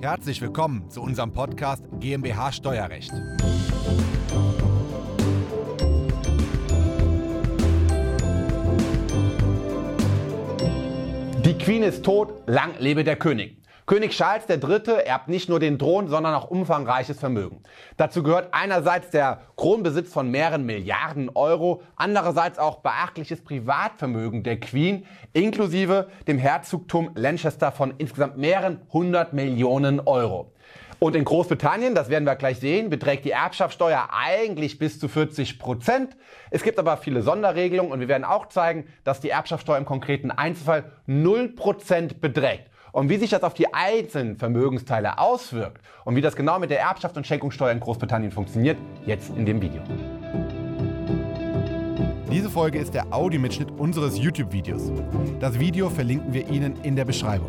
Herzlich willkommen zu unserem Podcast GmbH Steuerrecht. Die Queen ist tot, lang lebe der König. König Charles III. erbt nicht nur den Thron, sondern auch umfangreiches Vermögen. Dazu gehört einerseits der Kronbesitz von mehreren Milliarden Euro, andererseits auch beachtliches Privatvermögen der Queen, inklusive dem Herzogtum Lancaster von insgesamt mehreren hundert Millionen Euro. Und in Großbritannien, das werden wir gleich sehen, beträgt die Erbschaftssteuer eigentlich bis zu 40 Prozent. Es gibt aber viele Sonderregelungen und wir werden auch zeigen, dass die Erbschaftssteuer im konkreten Einzelfall 0 Prozent beträgt. Und wie sich das auf die einzelnen Vermögensteile auswirkt und wie das genau mit der Erbschaft und Schenkungssteuer in Großbritannien funktioniert, jetzt in dem Video. Diese Folge ist der Audiomitschnitt unseres YouTube-Videos. Das Video verlinken wir Ihnen in der Beschreibung.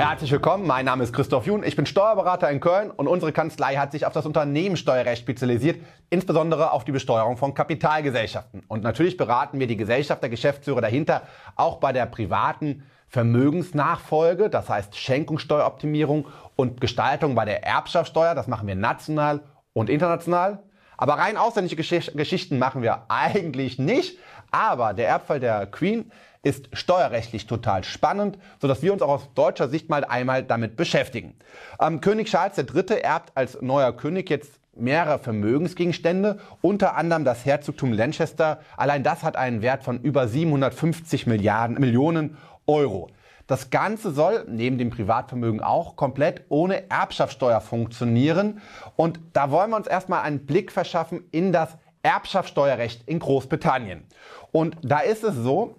Herzlich willkommen, mein Name ist Christoph Jun, ich bin Steuerberater in Köln und unsere Kanzlei hat sich auf das Unternehmenssteuerrecht spezialisiert, insbesondere auf die Besteuerung von Kapitalgesellschaften. Und natürlich beraten wir die Gesellschafter, Geschäftsführer dahinter auch bei der privaten Vermögensnachfolge, das heißt Schenkungssteueroptimierung und Gestaltung bei der Erbschaftssteuer, das machen wir national und international. Aber rein ausländische Geschichten machen wir eigentlich nicht. Aber der Erbfall der Queen ist steuerrechtlich total spannend, sodass wir uns auch aus deutscher Sicht mal einmal damit beschäftigen. Ähm, König Charles III. erbt als neuer König jetzt mehrere Vermögensgegenstände, unter anderem das Herzogtum Lancaster. Allein das hat einen Wert von über 750 Milliarden, Millionen Euro. Das Ganze soll neben dem Privatvermögen auch komplett ohne Erbschaftssteuer funktionieren. Und da wollen wir uns erstmal einen Blick verschaffen in das Erbschaftssteuerrecht in Großbritannien. Und da ist es so,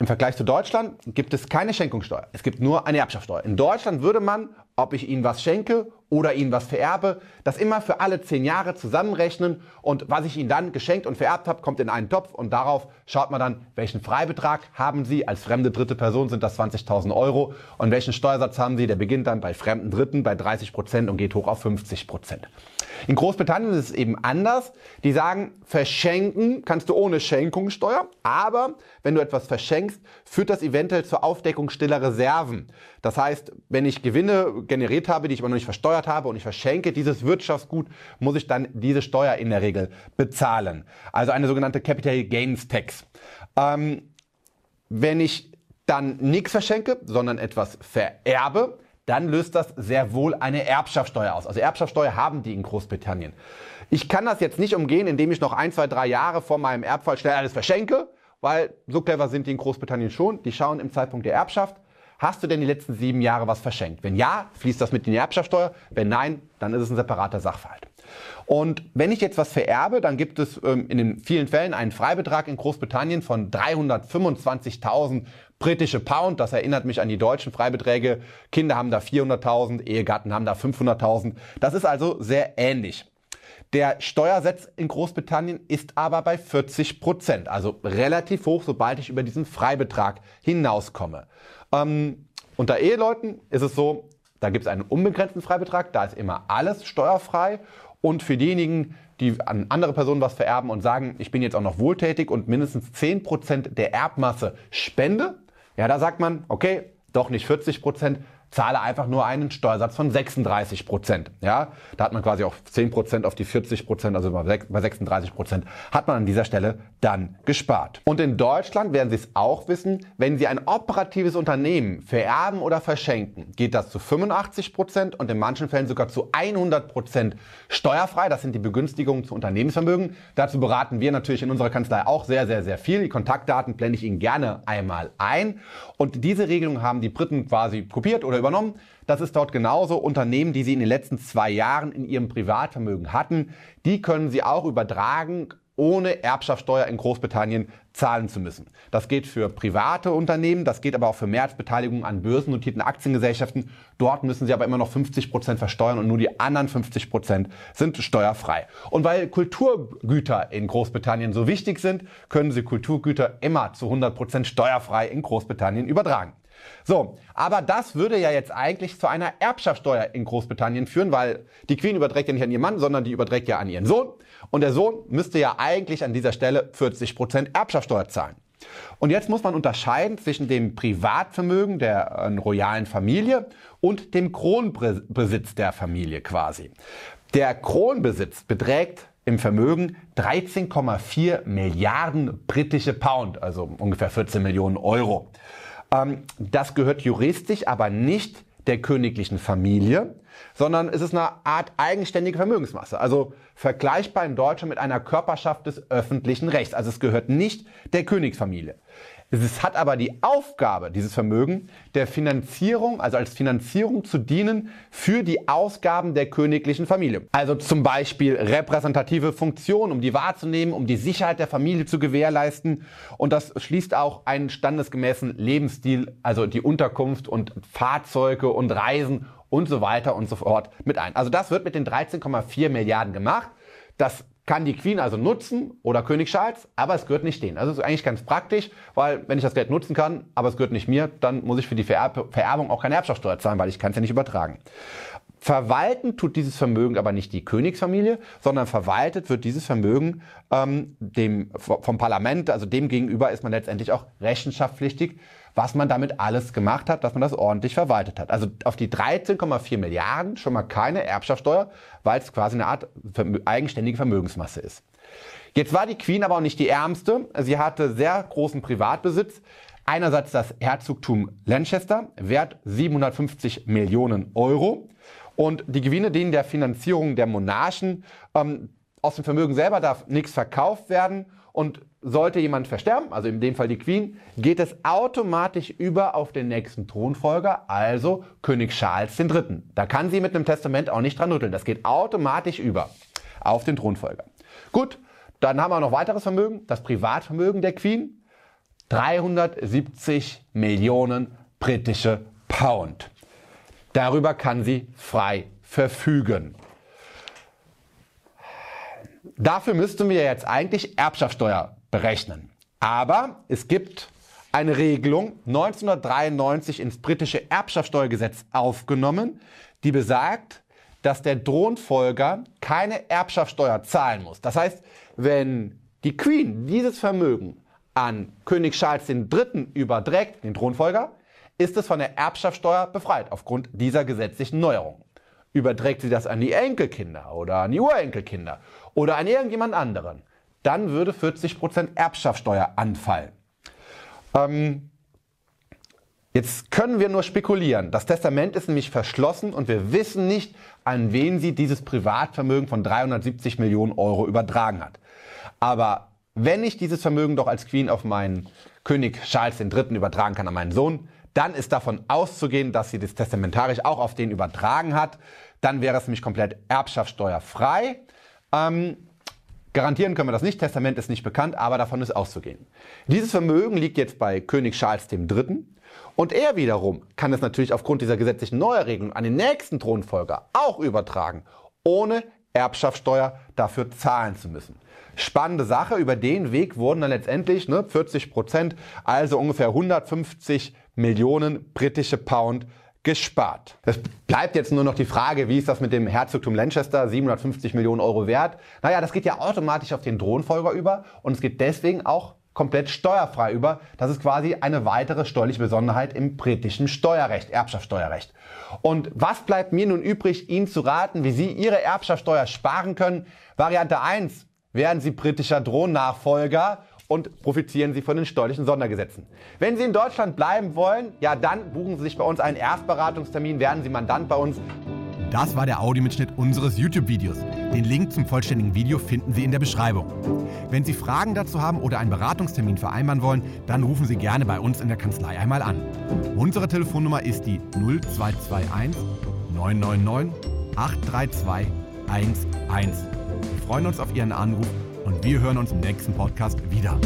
im Vergleich zu Deutschland gibt es keine Schenkungssteuer. Es gibt nur eine Erbschaftssteuer. In Deutschland würde man, ob ich Ihnen was schenke oder Ihnen was vererbe, das immer für alle zehn Jahre zusammenrechnen und was ich Ihnen dann geschenkt und vererbt habe, kommt in einen Topf und darauf schaut man dann, welchen Freibetrag haben Sie. Als fremde dritte Person sind das 20.000 Euro und welchen Steuersatz haben Sie. Der beginnt dann bei fremden Dritten bei 30 Prozent und geht hoch auf 50 Prozent. In Großbritannien ist es eben anders. Die sagen, verschenken kannst du ohne Schenkungssteuer, aber wenn du etwas verschenkst, führt das eventuell zur Aufdeckung stiller Reserven. Das heißt, wenn ich Gewinne generiert habe, die ich aber noch nicht versteuert habe und ich verschenke dieses Wirtschaftsgut, muss ich dann diese Steuer in der Regel bezahlen. Also eine sogenannte Capital Gains Tax. Ähm, wenn ich dann nichts verschenke, sondern etwas vererbe, dann löst das sehr wohl eine Erbschaftssteuer aus. Also Erbschaftssteuer haben die in Großbritannien. Ich kann das jetzt nicht umgehen, indem ich noch ein, zwei, drei Jahre vor meinem Erbfall schnell alles verschenke, weil so clever sind die in Großbritannien schon. Die schauen im Zeitpunkt der Erbschaft, Hast du denn die letzten sieben Jahre was verschenkt? Wenn ja, fließt das mit in die Erbschaftssteuer. Wenn nein, dann ist es ein separater Sachverhalt. Und wenn ich jetzt was vererbe, dann gibt es ähm, in den vielen Fällen einen Freibetrag in Großbritannien von 325.000 britische Pound. Das erinnert mich an die deutschen Freibeträge. Kinder haben da 400.000, Ehegatten haben da 500.000. Das ist also sehr ähnlich. Der Steuersatz in Großbritannien ist aber bei 40 Prozent, also relativ hoch, sobald ich über diesen Freibetrag hinauskomme. Ähm, unter Eheleuten ist es so, da gibt es einen unbegrenzten Freibetrag, da ist immer alles steuerfrei. Und für diejenigen, die an andere Personen was vererben und sagen, ich bin jetzt auch noch wohltätig und mindestens 10% der Erbmasse spende, ja, da sagt man, okay, doch nicht 40%, zahle einfach nur einen Steuersatz von 36 Prozent. Ja, da hat man quasi auch 10 Prozent auf die 40 Prozent, also bei 36 Prozent hat man an dieser Stelle dann gespart. Und in Deutschland werden Sie es auch wissen, wenn Sie ein operatives Unternehmen vererben oder verschenken, geht das zu 85 Prozent und in manchen Fällen sogar zu 100 Prozent steuerfrei. Das sind die Begünstigungen zu Unternehmensvermögen. Dazu beraten wir natürlich in unserer Kanzlei auch sehr, sehr, sehr viel. Die Kontaktdaten blende ich Ihnen gerne einmal ein. Und diese Regelung haben die Briten quasi kopiert oder übernommen. Das ist dort genauso. Unternehmen, die Sie in den letzten zwei Jahren in Ihrem Privatvermögen hatten, die können Sie auch übertragen ohne Erbschaftssteuer in Großbritannien zahlen zu müssen. Das geht für private Unternehmen, das geht aber auch für Mehrheitsbeteiligungen an börsennotierten Aktiengesellschaften. Dort müssen sie aber immer noch 50 Prozent versteuern und nur die anderen 50 Prozent sind steuerfrei. Und weil Kulturgüter in Großbritannien so wichtig sind, können sie Kulturgüter immer zu 100 Prozent steuerfrei in Großbritannien übertragen. So, aber das würde ja jetzt eigentlich zu einer Erbschaftssteuer in Großbritannien führen, weil die Queen überträgt ja nicht an ihren Mann, sondern die überträgt ja an ihren Sohn. Und der Sohn müsste ja eigentlich an dieser Stelle 40 Prozent Erbschaftssteuer zahlen. Und jetzt muss man unterscheiden zwischen dem Privatvermögen der äh, royalen Familie und dem Kronbesitz der Familie quasi. Der Kronbesitz beträgt im Vermögen 13,4 Milliarden britische Pound, also ungefähr 14 Millionen Euro. Ähm, das gehört juristisch aber nicht der königlichen Familie, sondern es ist eine Art eigenständige Vermögensmasse. Also vergleichbar in Deutschland mit einer Körperschaft des öffentlichen Rechts. Also es gehört nicht der Königsfamilie. Es hat aber die Aufgabe, dieses Vermögen der Finanzierung, also als Finanzierung zu dienen für die Ausgaben der königlichen Familie. Also zum Beispiel repräsentative Funktionen, um die wahrzunehmen, um die Sicherheit der Familie zu gewährleisten. Und das schließt auch einen standesgemäßen Lebensstil, also die Unterkunft und Fahrzeuge und Reisen und so weiter und so fort mit ein. Also das wird mit den 13,4 Milliarden gemacht. Das kann die Queen also nutzen oder König Charles, aber es gehört nicht denen. Also es ist eigentlich ganz praktisch, weil wenn ich das Geld nutzen kann, aber es gehört nicht mir, dann muss ich für die Vererb Vererbung auch keine Erbschaftssteuer zahlen, weil ich kann es ja nicht übertragen. Verwalten tut dieses Vermögen aber nicht die Königsfamilie, sondern verwaltet wird dieses Vermögen ähm, dem, vom Parlament, also dem gegenüber ist man letztendlich auch rechenschaftspflichtig, was man damit alles gemacht hat, dass man das ordentlich verwaltet hat. Also auf die 13,4 Milliarden schon mal keine Erbschaftssteuer, weil es quasi eine Art eigenständige Vermögensmasse ist. Jetzt war die Queen aber auch nicht die ärmste. Sie hatte sehr großen Privatbesitz. Einerseits das Herzogtum Lancaster, wert 750 Millionen Euro. Und die Gewinne dienen der Finanzierung der Monarchen. Ähm, aus dem Vermögen selber darf nichts verkauft werden. Und sollte jemand versterben, also in dem Fall die Queen, geht es automatisch über auf den nächsten Thronfolger, also König Charles III. Da kann sie mit einem Testament auch nicht dran rütteln. Das geht automatisch über auf den Thronfolger. Gut, dann haben wir noch weiteres Vermögen, das Privatvermögen der Queen. 370 Millionen britische Pound. Darüber kann sie frei verfügen. Dafür müssten wir jetzt eigentlich Erbschaftssteuer berechnen. Aber es gibt eine Regelung 1993 ins britische Erbschaftssteuergesetz aufgenommen, die besagt, dass der Thronfolger keine Erbschaftssteuer zahlen muss. Das heißt, wenn die Queen dieses Vermögen an König Charles III. überträgt, den Thronfolger, ist es von der Erbschaftssteuer befreit aufgrund dieser gesetzlichen Neuerung. Überträgt sie das an die Enkelkinder oder an die Urenkelkinder oder an irgendjemand anderen, dann würde 40% Erbschaftssteuer anfallen. Ähm, jetzt können wir nur spekulieren. Das Testament ist nämlich verschlossen und wir wissen nicht, an wen sie dieses Privatvermögen von 370 Millionen Euro übertragen hat. Aber wenn ich dieses Vermögen doch als Queen auf meinen König Charles III. übertragen kann, an meinen Sohn, dann ist davon auszugehen, dass sie das testamentarisch auch auf den übertragen hat. Dann wäre es nämlich komplett erbschaftssteuerfrei. Ähm, garantieren können wir das nicht, Testament ist nicht bekannt, aber davon ist auszugehen. Dieses Vermögen liegt jetzt bei König Charles III. Und er wiederum kann es natürlich aufgrund dieser gesetzlichen Neuerregelung an den nächsten Thronfolger auch übertragen, ohne Erbschaftssteuer dafür zahlen zu müssen. Spannende Sache, über den Weg wurden dann letztendlich ne, 40 Prozent, also ungefähr 150 Millionen britische Pound gespart. Es bleibt jetzt nur noch die Frage, wie ist das mit dem Herzogtum Lancaster, 750 Millionen Euro wert? Naja, das geht ja automatisch auf den Thronfolger über und es geht deswegen auch komplett steuerfrei über. Das ist quasi eine weitere steuerliche Besonderheit im britischen Steuerrecht, Erbschaftssteuerrecht. Und was bleibt mir nun übrig, Ihnen zu raten, wie Sie Ihre Erbschaftssteuer sparen können? Variante 1. Werden Sie britischer Thronnachfolger und profitieren Sie von den steuerlichen Sondergesetzen. Wenn Sie in Deutschland bleiben wollen, ja dann buchen Sie sich bei uns einen Erstberatungstermin, werden Sie Mandant bei uns. Das war der Audiomitschnitt unseres YouTube-Videos. Den Link zum vollständigen Video finden Sie in der Beschreibung. Wenn Sie Fragen dazu haben oder einen Beratungstermin vereinbaren wollen, dann rufen Sie gerne bei uns in der Kanzlei einmal an. Unsere Telefonnummer ist die 0221 999 832 11. Wir freuen uns auf Ihren Anruf und wir hören uns im nächsten Podcast wieder.